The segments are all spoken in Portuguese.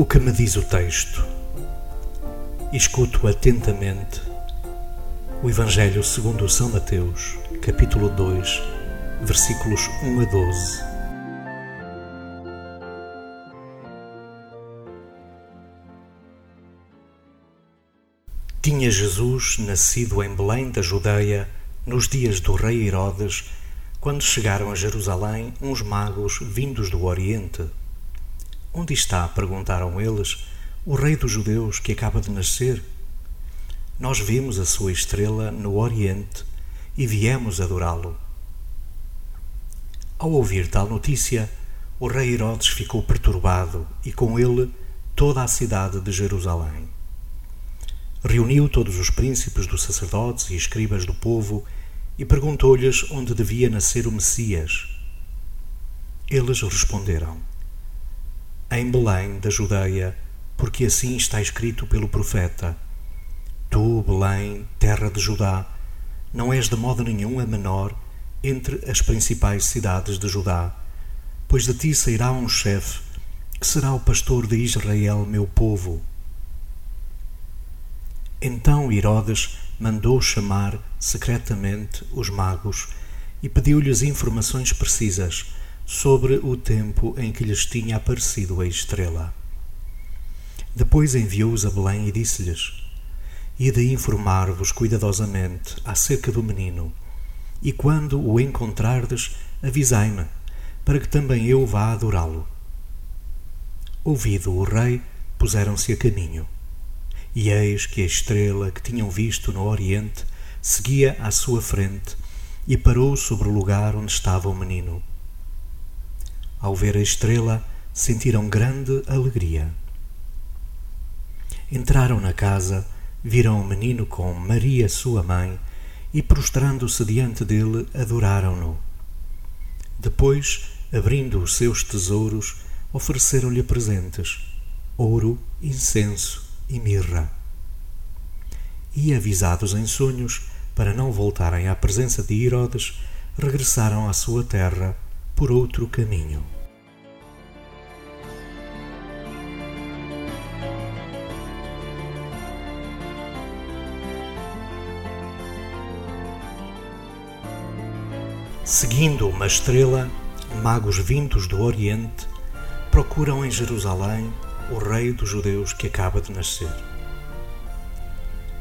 O que me diz o texto? Escuto atentamente o Evangelho segundo São Mateus, capítulo 2, versículos 1 a 12. Tinha Jesus nascido em Belém da Judeia nos dias do rei Herodes, quando chegaram a Jerusalém uns magos vindos do Oriente Onde está, perguntaram eles, o rei dos judeus que acaba de nascer? Nós vimos a sua estrela no Oriente e viemos adorá-lo. Ao ouvir tal notícia, o rei Herodes ficou perturbado e com ele toda a cidade de Jerusalém. Reuniu todos os príncipes dos sacerdotes e escribas do povo e perguntou-lhes onde devia nascer o Messias. Eles responderam: em Belém da Judeia, porque assim está escrito pelo profeta: Tu, Belém, terra de Judá, não és de modo nenhum a menor entre as principais cidades de Judá, pois de ti sairá um chefe, que será o pastor de Israel, meu povo. Então Herodes mandou chamar secretamente os magos e pediu-lhes informações precisas sobre o tempo em que lhes tinha aparecido a estrela. Depois enviou-os a Belém e disse-lhes: Ide informar-vos cuidadosamente acerca do menino, e quando o encontrardes, avisai-me, para que também eu vá adorá-lo. Ouvido o rei, puseram-se a caminho. E eis que a estrela que tinham visto no Oriente seguia à sua frente e parou sobre o lugar onde estava o menino. Ao ver a estrela, sentiram grande alegria. Entraram na casa, viram o menino com Maria, sua mãe, e prostrando-se diante dele, adoraram-no. Depois, abrindo os seus tesouros, ofereceram-lhe presentes: ouro, incenso e mirra. E avisados em sonhos, para não voltarem à presença de Herodes, regressaram à sua terra por outro caminho. Seguindo uma estrela, magos vindos do Oriente procuram em Jerusalém o Rei dos Judeus que acaba de nascer.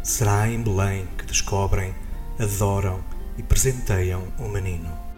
Será em Belém que descobrem, adoram e presenteiam o menino.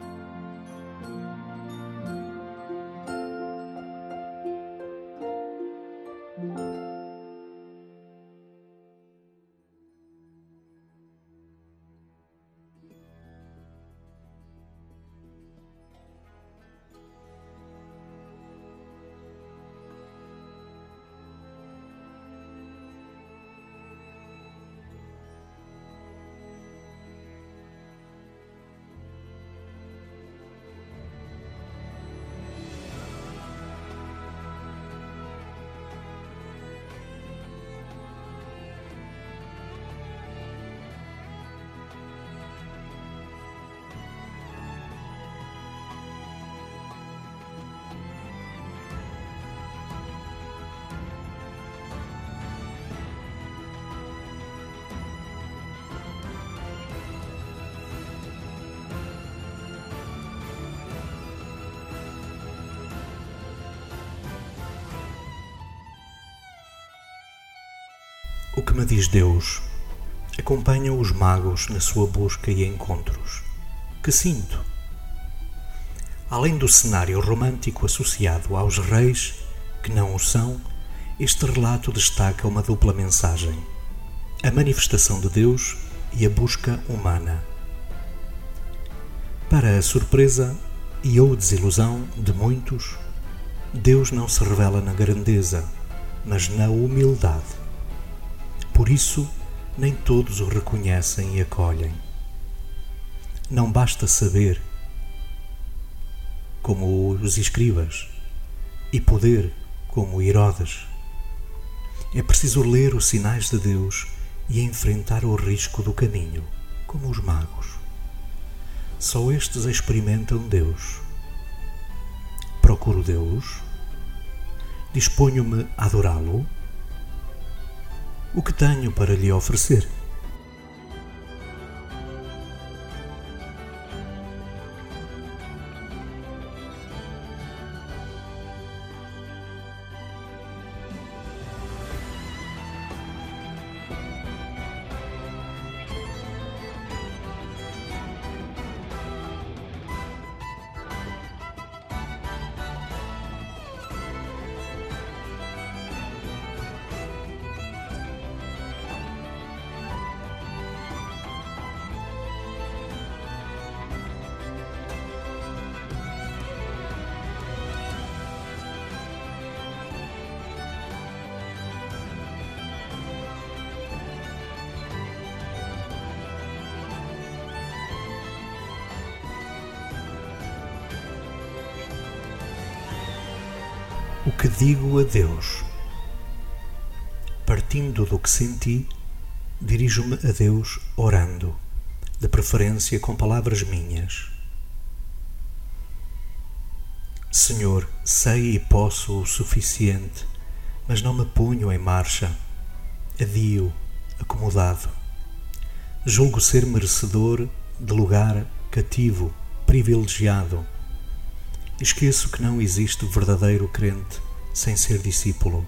O que me diz Deus acompanha os magos na sua busca e encontros. Que sinto? Além do cenário romântico associado aos reis, que não o são, este relato destaca uma dupla mensagem: a manifestação de Deus e a busca humana. Para a surpresa e ou desilusão de muitos, Deus não se revela na grandeza, mas na humildade. Por isso, nem todos o reconhecem e acolhem. Não basta saber como os escribas, e poder, como Herodes. É preciso ler os sinais de Deus e enfrentar o risco do caminho, como os magos. Só estes experimentam Deus. Procuro Deus? Disponho-me a adorá-lo? O que tenho para lhe oferecer? O que digo a Deus? Partindo do que senti, dirijo-me a Deus orando, de preferência com palavras minhas. Senhor, sei e posso o suficiente, mas não me ponho em marcha. Adio, acomodado. Julgo ser merecedor de lugar cativo, privilegiado Esqueço que não existe verdadeiro crente sem ser discípulo.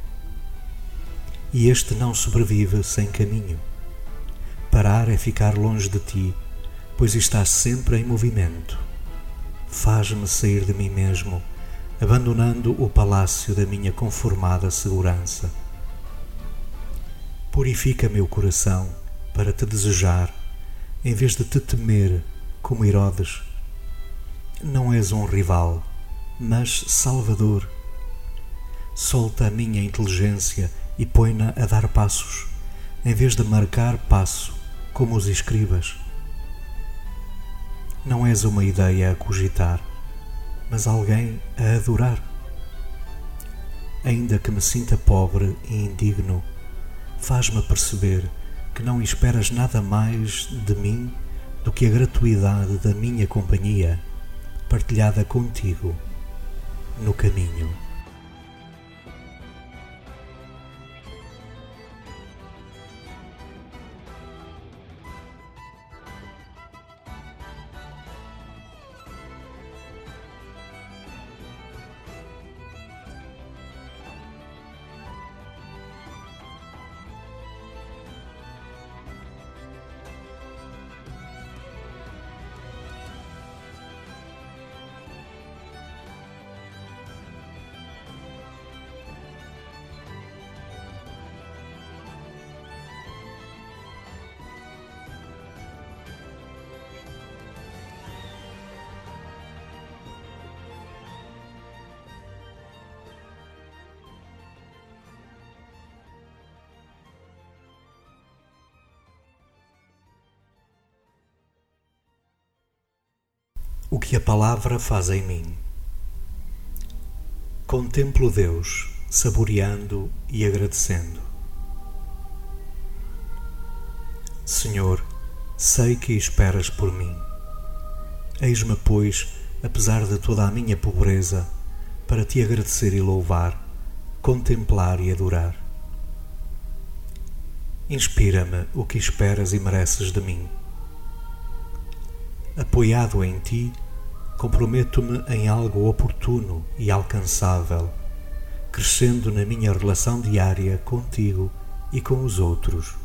E este não sobrevive sem caminho. Parar é ficar longe de ti, pois estás sempre em movimento. Faz-me sair de mim mesmo, abandonando o palácio da minha conformada segurança. Purifica meu coração para te desejar, em vez de te temer como Herodes. Não és um rival mas Salvador. Solta a minha inteligência e põe-na a dar passos, em vez de marcar passo, como os escribas. Não és uma ideia a cogitar, mas alguém a adorar. Ainda que me sinta pobre e indigno, faz-me perceber que não esperas nada mais de mim do que a gratuidade da minha companhia, partilhada contigo no caminho. O que a palavra faz em mim. Contemplo Deus, saboreando e agradecendo. Senhor, sei que esperas por mim. Eis-me, pois, apesar de toda a minha pobreza, para te agradecer e louvar, contemplar e adorar. Inspira-me o que esperas e mereces de mim. Apoiado em ti, comprometo-me em algo oportuno e alcançável, crescendo na minha relação diária contigo e com os outros.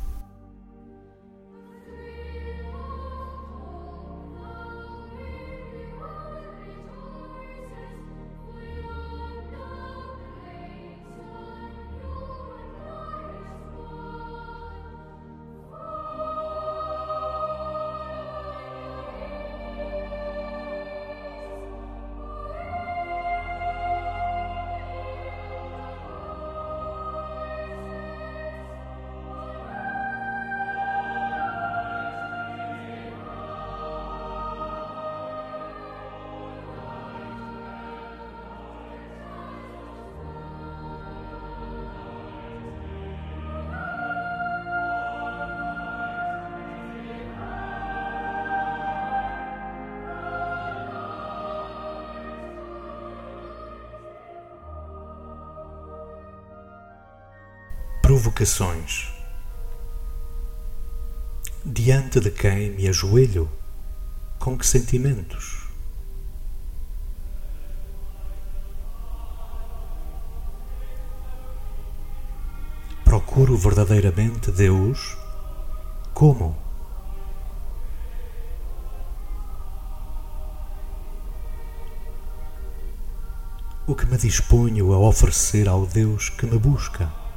Provocações. Diante de quem me ajoelho? Com que sentimentos? Procuro verdadeiramente Deus? Como? O que me disponho a oferecer ao Deus que me busca?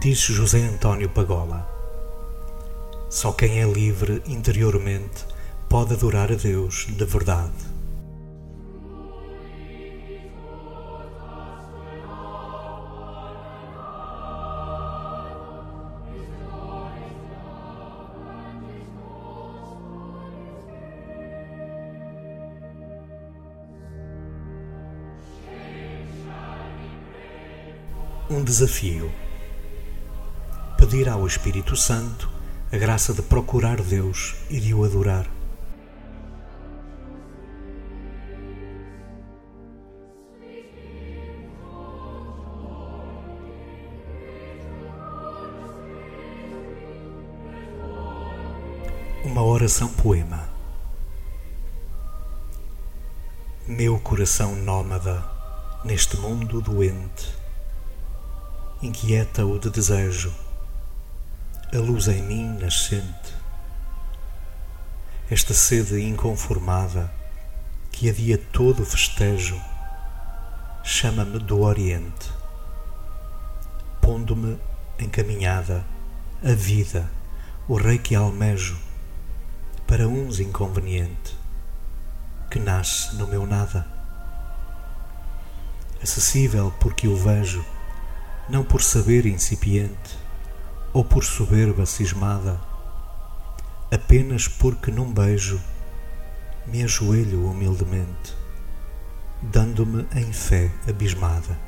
Diz José António Pagola: Só quem é livre interiormente pode adorar a Deus de verdade. Um desafio pedir ao Espírito Santo a graça de procurar Deus e de o adorar. Uma oração poema. Meu coração nómada neste mundo doente, inquieta-o de desejo a luz em mim nascente, esta sede inconformada que a dia todo festejo, chama-me do Oriente, pondo-me encaminhada a vida, o rei que almejo, para uns inconveniente, que nasce no meu nada. Acessível porque o vejo, não por saber incipiente, ou por soberba cismada, apenas porque num beijo me ajoelho humildemente, dando-me em fé abismada.